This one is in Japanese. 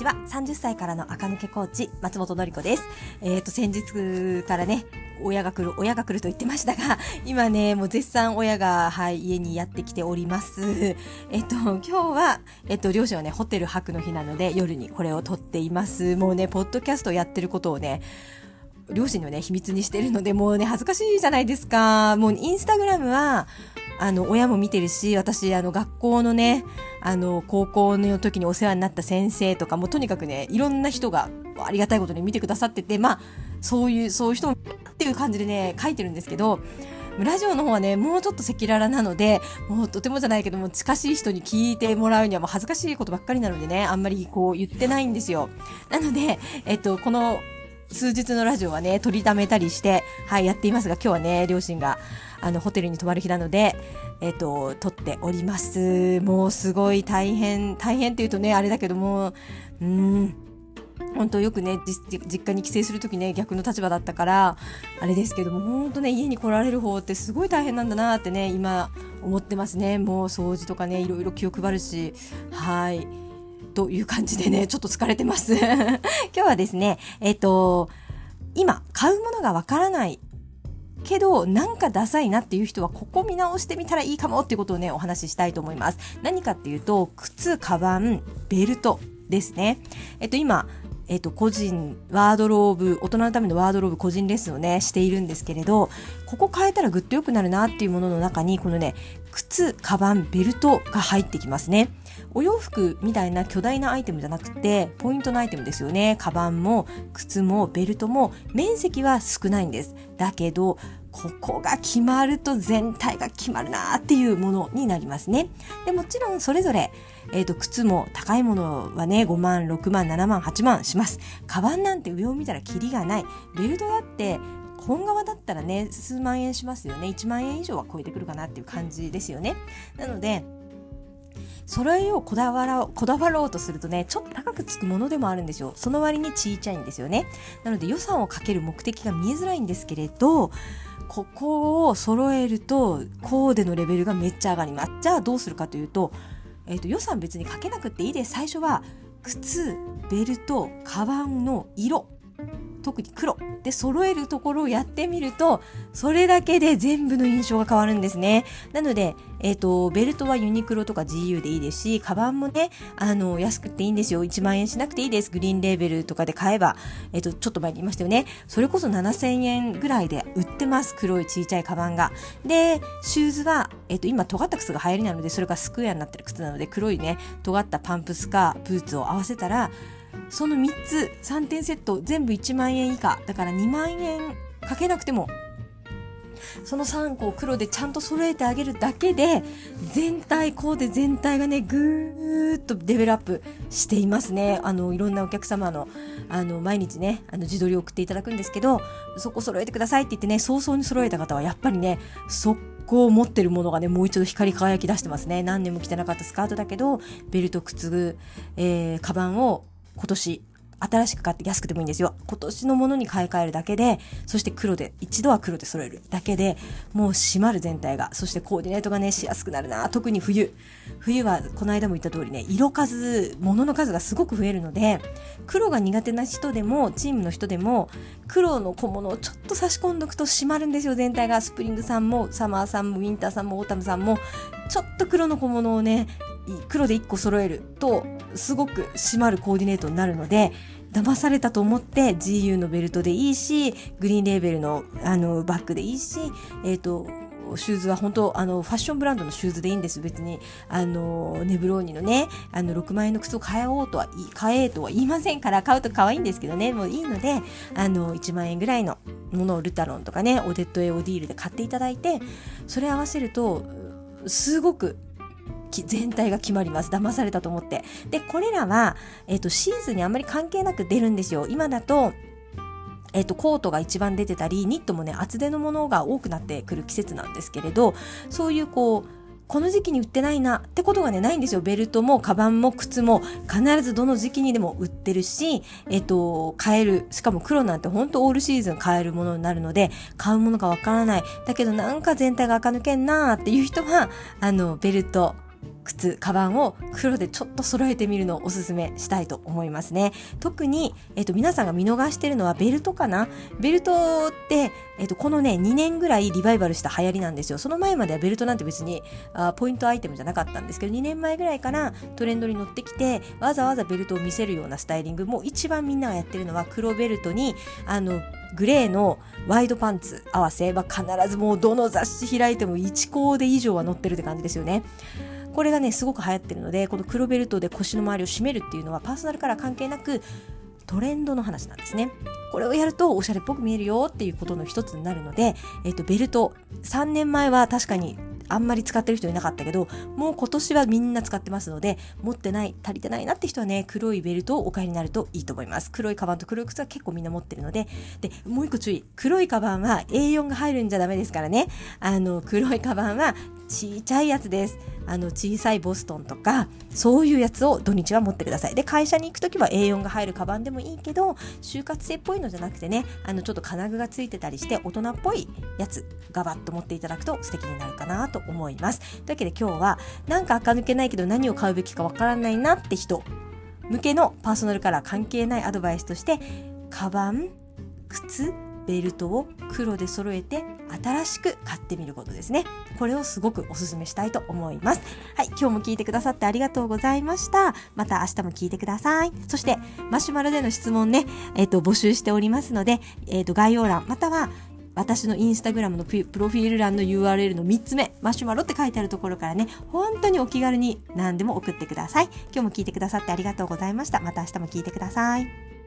ちは。30歳からの赤抜けコーチ、松本のり子です。えっ、ー、と、先日からね、親が来る、親が来ると言ってましたが、今ね、もう絶賛親が、はい、家にやってきております。えっ、と、今日は、えっ、と、両親はね、ホテル泊の日なので、夜にこれを撮っています。もうね、ポッドキャストやってることをね、両親にはね、秘密にしてるので、もうね、恥ずかしいじゃないですか。もう、インスタグラムは、あの、親も見てるし、私、あの、学校のね、あの、高校の時にお世話になった先生とかも、とにかくね、いろんな人がありがたいことに見てくださってて、まあ、そういう、そういう人も、っていう感じでね、書いてるんですけど、ラジオの方はね、もうちょっと赤裸々なので、もうとてもじゃないけども、近しい人に聞いてもらうにはもう恥ずかしいことばっかりなのでね、あんまりこう言ってないんですよ。なので、えっと、この数日のラジオはね、取りためたりして、はい、やっていますが、今日はね、両親が、あの、ホテルに泊まる日なので、えっ、と、撮っております。もうすごい大変、大変って言うとね、あれだけども、うん、本当よくね実家に帰省する時ね逆の立場だったからあれですけども本当ね家に来られる方ってすごい大変なんだなってね今思ってますね。もう掃除とかねいろいろ気を配るしはい。という感じでねちょっと疲れてます 今日はですねえっ、と今買うものがわからないけど、なんかダサいなっていう人は、ここ見直してみたらいいかもっていうことをね、お話ししたいと思います。何かっていうと、靴、カバン、ベルトですね。えっと、今、えっと、個人、ワードローブ、大人のためのワードローブ個人レッスンをね、しているんですけれど、ここ変えたらぐっと良くなるなっていうものの中に、このね、靴、カバン、ベルトが入ってきますね。お洋服みたいな巨大なアイテムじゃなくて、ポイントのアイテムですよね。カバンも、靴も、ベルトも、面積は少ないんです。だけど、ここが決まると全体が決まるなっていうものになりますね。でもちろんそれぞれ、えっ、ー、と、靴も高いものはね、5万、6万、7万、8万します。カバンなんて上を見たらキリがない。ベルトだって、本革だったらね、数万円しますよね。1万円以上は超えてくるかなっていう感じですよね。なので、それをこだわろう、こだわろうとするとね、ちょっと高くつくものでもあるんですよ。その割にちいちゃいんですよね。なので予算をかける目的が見えづらいんですけれど、ここを揃えるとコーデのレベルがめっちゃ上がります。じゃあどうするかというと、えーと、予算別にかけなくていいです。最初は靴、ベルト、カバンの色特に黒で揃えるところをやってみると、それだけで全部の印象が変わるんですね。なので、えっ、ー、と、ベルトはユニクロとか GU でいいですし、カバンもね、あの、安くていいんですよ。1万円しなくていいです。グリーンレーベルとかで買えば、えっ、ー、と、ちょっと前に言いましたよね。それこそ7000円ぐらいで売ってます。黒い小さいカバンが。で、シューズは、えっ、ー、と、今、尖った靴が流行りなので、それがスクエアになってる靴なので、黒いね、尖ったパンプスかブーツを合わせたら、その3つ3点セット全部1万円以下。だから2万円かけなくてもその3個を黒でちゃんと揃えてあげるだけで全体コーデ全体がねぐーっとデベロップしていますね。あのいろんなお客様のあの毎日ねあの自撮りを送っていただくんですけどそこ揃えてくださいって言ってね早々に揃えた方はやっぱりね速攻持ってるものがねもう一度光り輝き出してますね。何年も着てなかったスカートだけどベルト靴、えー、カバンを今年新しく買って安くてもいいんですよ。今年のものに買い替えるだけで、そして黒で、一度は黒で揃えるだけで、もう締まる全体が、そしてコーディネートがね、しやすくなるな。特に冬。冬は、この間も言った通りね、色数、物の数がすごく増えるので、黒が苦手な人でも、チームの人でも、黒の小物をちょっと差し込んどくと締まるんですよ、全体が。スプリングさんも、サマーさんも、ウィンターさんも、オータムさんも、ちょっと黒の小物をね、黒で1個揃えるとすごく締まるコーディネートになるので騙されたと思って GU のベルトでいいしグリーンレーベルのあのバッグでいいしえっ、ー、とシューズは本当あのファッションブランドのシューズでいいんです。別にあのネブローニのねあの6万円の靴を買おうとは買えとは言いませんから買うと可愛いんですけどね。もういいのであの1万円ぐらいのものをルタロンとかねオデットエオディールで買っていただいてそれ合わせるとすごく全体が決まります。騙されたと思って。で、これらは、えっ、と、シーズンにあんまり関係なく出るんですよ。今だと、えっ、と、コートが一番出てたり、ニットもね、厚手のものが多くなってくる季節なんですけれど、そういうこう、この時期に売ってないなってことがね、ないんですよ。ベルトも、カバンも、靴も、必ずどの時期にでも売ってるし、えっと、買える。しかも黒なんてほんとオールシーズン買えるものになるので、買うものがわからない。だけどなんか全体が垢抜けんなーっていう人は、あの、ベルト、靴、カバンを黒でちょっと揃えてみるのをおすすめしたいと思いますね。特に、えっ、と、皆さんが見逃してるのはベルトかな？ベルトって、えっ、と、このね、2年ぐらいリバイバルした流行りなんですよ。その前まではベルトなんて別にあポイントアイテムじゃなかったんですけど、2年前ぐらいからトレンドに乗ってきて、わざわざベルトを見せるようなスタイリング、もう一番みんながやってるのは黒ベルトに、あの、グレーのワイドパンツ合わせは必ずもうどの雑誌開いても1コーデ以上は載ってるって感じですよね。これがねすごく流行ってるのでこの黒ベルトで腰の周りを締めるっていうのはパーソナルカラー関係なくトレンドの話なんですね。これをやるとおしゃれっぽく見えるよっていうことの一つになるので、えっ、と、ベルト、3年前は確かにあんまり使ってる人いなかったけど、もう今年はみんな使ってますので、持ってない、足りてないなって人はね、黒いベルトをお買いになるといいと思います。黒いカバンと黒い靴は結構みんな持ってるので、で、もう一個注意。黒いカバンは A4 が入るんじゃダメですからね。あの、黒いカバンはちちゃいやつです。あの小さいボストンとかそういうやつを土日は持ってください。で会社に行く時は A4 が入るカバンでもいいけど就活生っぽいのじゃなくてねあのちょっと金具がついてたりして大人っぽいやつガバッと持っていただくと素敵になるかなと思います。というわけで今日はなんか垢抜けないけど何を買うべきかわからないなって人向けのパーソナルカラー関係ないアドバイスとしてカバン靴ベルトを黒で揃えて新しく買ってみることですね。これをすごくお勧めしたいと思います。はい、今日も聞いてくださってありがとうございました。また明日も聞いてください。そして、マシュマロでの質問ね、えっ、ー、と、募集しておりますので、えっ、ー、と、概要欄、または、私のインスタグラムのプロフィール欄の URL の3つ目、マシュマロって書いてあるところからね、本当にお気軽に何でも送ってください。今日も聞いてくださってありがとうございました。また明日も聞いてください。